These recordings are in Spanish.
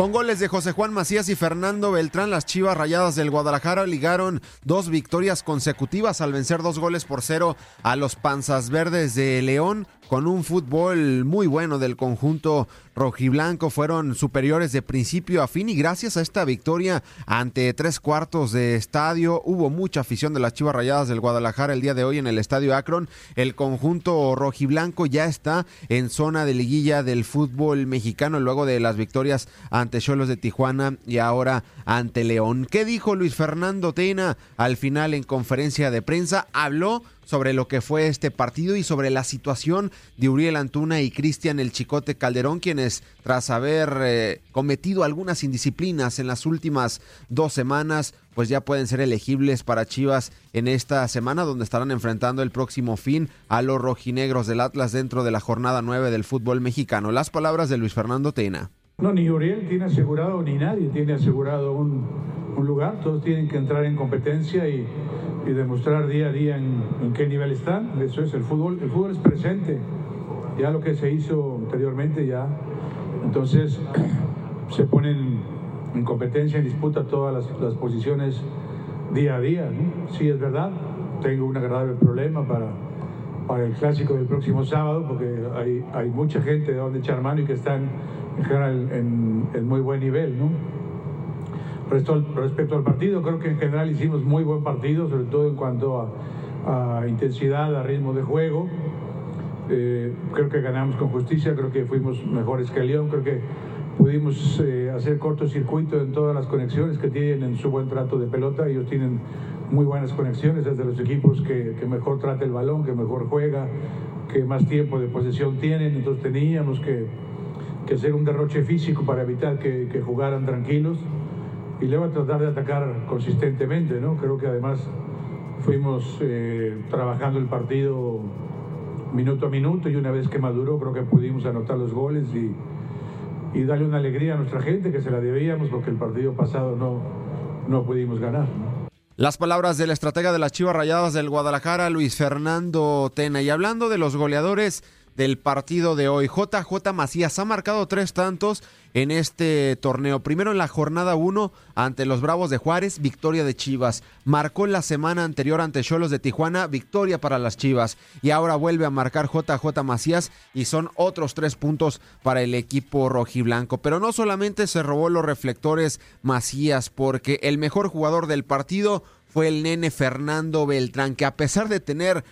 Con goles de José Juan Macías y Fernando Beltrán, las Chivas Rayadas del Guadalajara ligaron dos victorias consecutivas al vencer dos goles por cero a los Panzas Verdes de León con un fútbol muy bueno del conjunto rojiblanco. Fueron superiores de principio a fin y gracias a esta victoria ante tres cuartos de estadio hubo mucha afición de las Chivas Rayadas del Guadalajara el día de hoy en el estadio Akron. El conjunto rojiblanco ya está en zona de liguilla del fútbol mexicano luego de las victorias ante Cholos de Tijuana y ahora ante León. ¿Qué dijo Luis Fernando Tena al final en conferencia de prensa? Habló sobre lo que fue este partido y sobre la situación de Uriel Antuna y Cristian El Chicote Calderón, quienes tras haber eh, cometido algunas indisciplinas en las últimas dos semanas, pues ya pueden ser elegibles para Chivas en esta semana, donde estarán enfrentando el próximo fin a los rojinegros del Atlas dentro de la jornada 9 del fútbol mexicano. Las palabras de Luis Fernando Tena. No, ni Uriel tiene asegurado, ni nadie tiene asegurado un, un lugar. Todos tienen que entrar en competencia y, y demostrar día a día en, en, qué nivel están. Eso es el fútbol. El fútbol es presente. Ya lo que se hizo anteriormente ya. Entonces se ponen en competencia, en disputa todas las, las posiciones día a día. ¿no? Sí, es verdad. Tengo un agradable problema para, para el clásico del próximo sábado porque hay, hay mucha gente de donde echar mano y que están en general en, en muy buen nivel, ¿no? Respecto al, partido, creo que en general hicimos muy buen partido, sobre todo en cuanto a, a intensidad, a ritmo de juego. Eh, creo que ganamos con justicia, creo que fuimos mejores que León, creo que pudimos eh, hacer cortocircuito en todas las conexiones que tienen en su buen trato de pelota. Ellos tienen muy buenas conexiones, desde los equipos que, mejor trata el balón, que mejor juega, que más tiempo de posesión tienen. Entonces teníamos que, hacer un derroche físico para evitar que jugaran tranquilos y luego tratar de atacar consistentemente, ¿no? Creo que además fuimos eh, trabajando el partido minuto a minuto y una vez que maduró creo que pudimos anotar los goles y, y darle una alegría a nuestra gente que se la debíamos porque el partido pasado no, no pudimos ganar. Las palabras del estratega de las Chivas Rayadas del Guadalajara, Luis Fernando Tena. Y hablando de los goleadores del partido de hoy, JJ Macías ha marcado tres tantos en este torneo. Primero en la jornada 1 ante los Bravos de Juárez, victoria de Chivas. Marcó la semana anterior ante Cholos de Tijuana, victoria para las Chivas. Y ahora vuelve a marcar JJ Macías y son otros tres puntos para el equipo rojiblanco. Pero no solamente se robó los reflectores Macías, porque el mejor jugador del partido fue el nene Fernando Beltrán, que a pesar de tener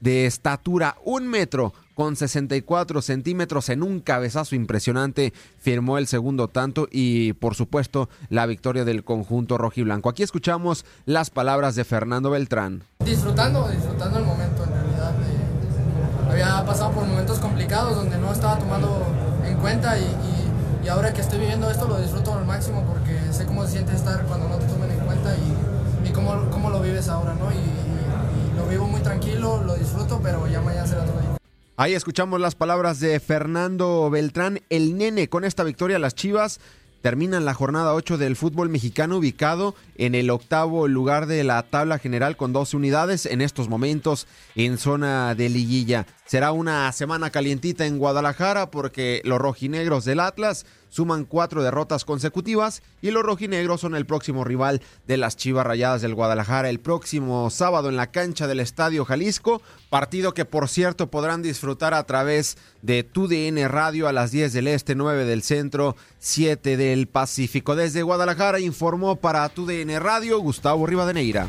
de estatura un metro con 64 centímetros en un cabezazo impresionante, firmó el segundo tanto y por supuesto la victoria del conjunto rojiblanco. Aquí escuchamos las palabras de Fernando Beltrán. Disfrutando, disfrutando el momento en realidad. Había ha pasado por momentos complicados donde no estaba tomando en cuenta y, ahora que estoy viviendo esto lo disfruto al máximo porque sé cómo se siente estar cuando no te tomen en cuenta y, y cómo, cómo, lo vives ahora, ¿no? Y, lo vivo muy tranquilo, lo disfruto, pero ya mañana será otro día. Ahí escuchamos las palabras de Fernando Beltrán, el nene. Con esta victoria, las Chivas terminan la jornada 8 del fútbol mexicano ubicado en el octavo lugar de la tabla general con 12 unidades en estos momentos en zona de liguilla. Será una semana calientita en Guadalajara porque los rojinegros del Atlas suman cuatro derrotas consecutivas y los rojinegros son el próximo rival de las Chivas Rayadas del Guadalajara el próximo sábado en la cancha del Estadio Jalisco, partido que por cierto podrán disfrutar a través de TUDN Radio a las 10 del Este, 9 del Centro, 7 del Pacífico. Desde Guadalajara informó para TUDN Radio Gustavo Rivadeneira.